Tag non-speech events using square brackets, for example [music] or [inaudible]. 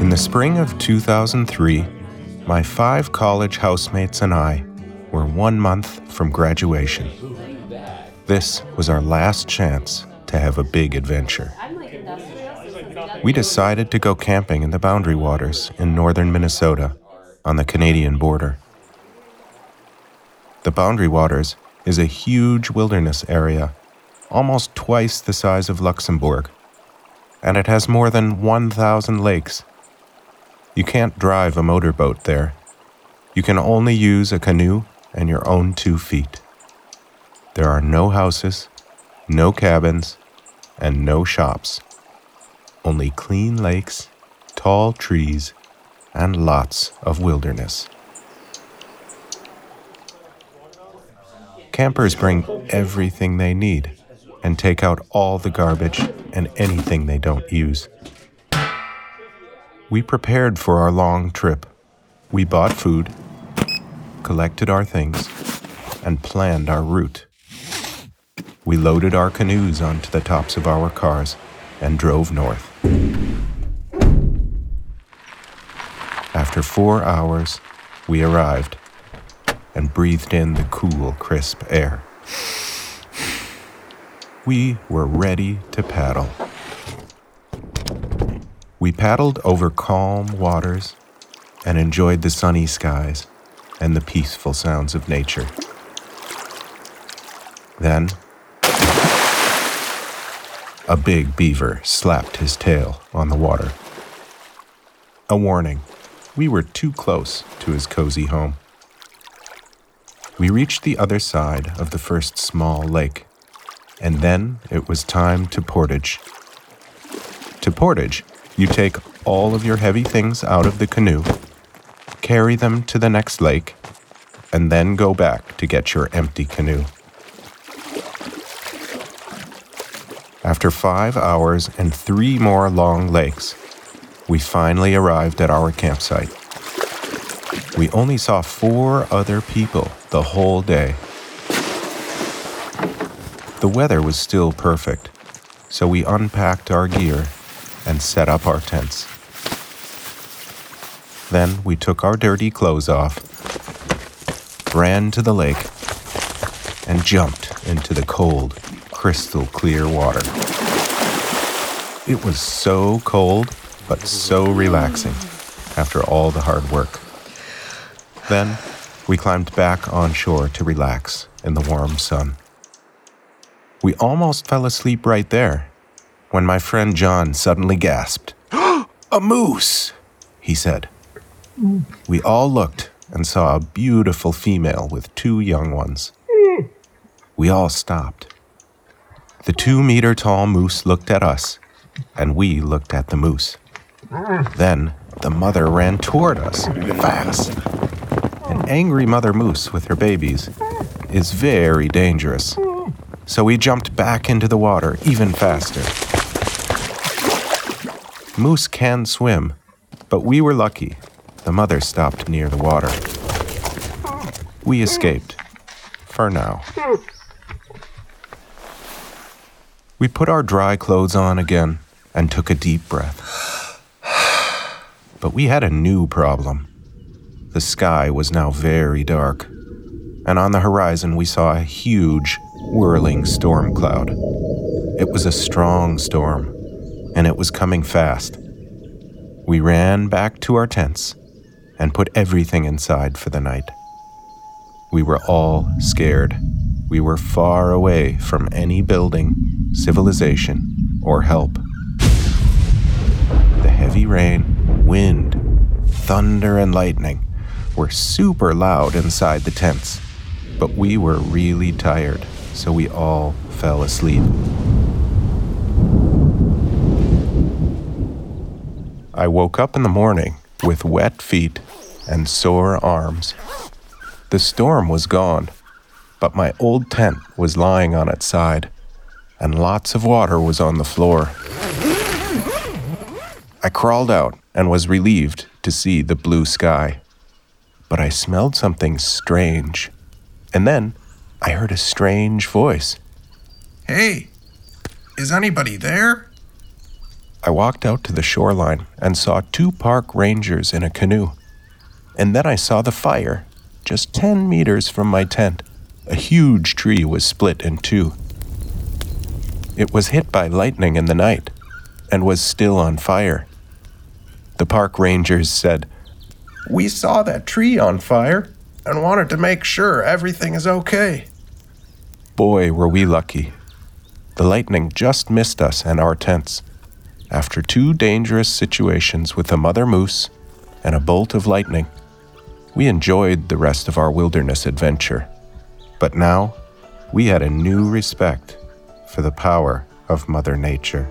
In the spring of 2003, my five college housemates and I were one month from graduation. This was our last chance to have a big adventure. We decided to go camping in the Boundary Waters in northern Minnesota on the Canadian border. The Boundary Waters is a huge wilderness area, almost twice the size of Luxembourg, and it has more than 1,000 lakes. You can't drive a motorboat there. You can only use a canoe and your own two feet. There are no houses, no cabins, and no shops. Only clean lakes, tall trees, and lots of wilderness. Campers bring everything they need and take out all the garbage and anything they don't use. We prepared for our long trip. We bought food, collected our things, and planned our route. We loaded our canoes onto the tops of our cars and drove north. After four hours, we arrived and breathed in the cool, crisp air. We were ready to paddle. We paddled over calm waters and enjoyed the sunny skies and the peaceful sounds of nature. Then, a big beaver slapped his tail on the water. A warning we were too close to his cozy home. We reached the other side of the first small lake, and then it was time to portage. To portage, you take all of your heavy things out of the canoe, carry them to the next lake, and then go back to get your empty canoe. After five hours and three more long lakes, we finally arrived at our campsite. We only saw four other people the whole day. The weather was still perfect, so we unpacked our gear and set up our tents. Then we took our dirty clothes off, ran to the lake, and jumped into the cold, crystal clear water. It was so cold, but so relaxing after all the hard work. Then we climbed back on shore to relax in the warm sun. We almost fell asleep right there when my friend John suddenly gasped. [gasps] a moose, he said. We all looked and saw a beautiful female with two young ones. We all stopped. The two meter tall moose looked at us, and we looked at the moose. Then the mother ran toward us fast. An angry mother moose with her babies is very dangerous. So we jumped back into the water even faster. Moose can swim, but we were lucky. The mother stopped near the water. We escaped. For now. We put our dry clothes on again and took a deep breath. But we had a new problem. The sky was now very dark, and on the horizon we saw a huge, whirling storm cloud. It was a strong storm, and it was coming fast. We ran back to our tents and put everything inside for the night. We were all scared. We were far away from any building, civilization, or help. The heavy rain, wind, thunder, and lightning were super loud inside the tents, but we were really tired, so we all fell asleep. I woke up in the morning with wet feet and sore arms. The storm was gone, but my old tent was lying on its side, and lots of water was on the floor. I crawled out and was relieved to see the blue sky but I smelled something strange. And then I heard a strange voice. Hey, is anybody there? I walked out to the shoreline and saw two park rangers in a canoe. And then I saw the fire, just 10 meters from my tent. A huge tree was split in two. It was hit by lightning in the night and was still on fire. The park rangers said, We saw that tree on fire and wanted to make sure everything is okay. Boy, were we lucky. The lightning just missed us and our tents. After two dangerous situations with a mother moose and a bolt of lightning, we enjoyed the rest of our wilderness adventure. But now, we had a new respect for the power of Mother Nature.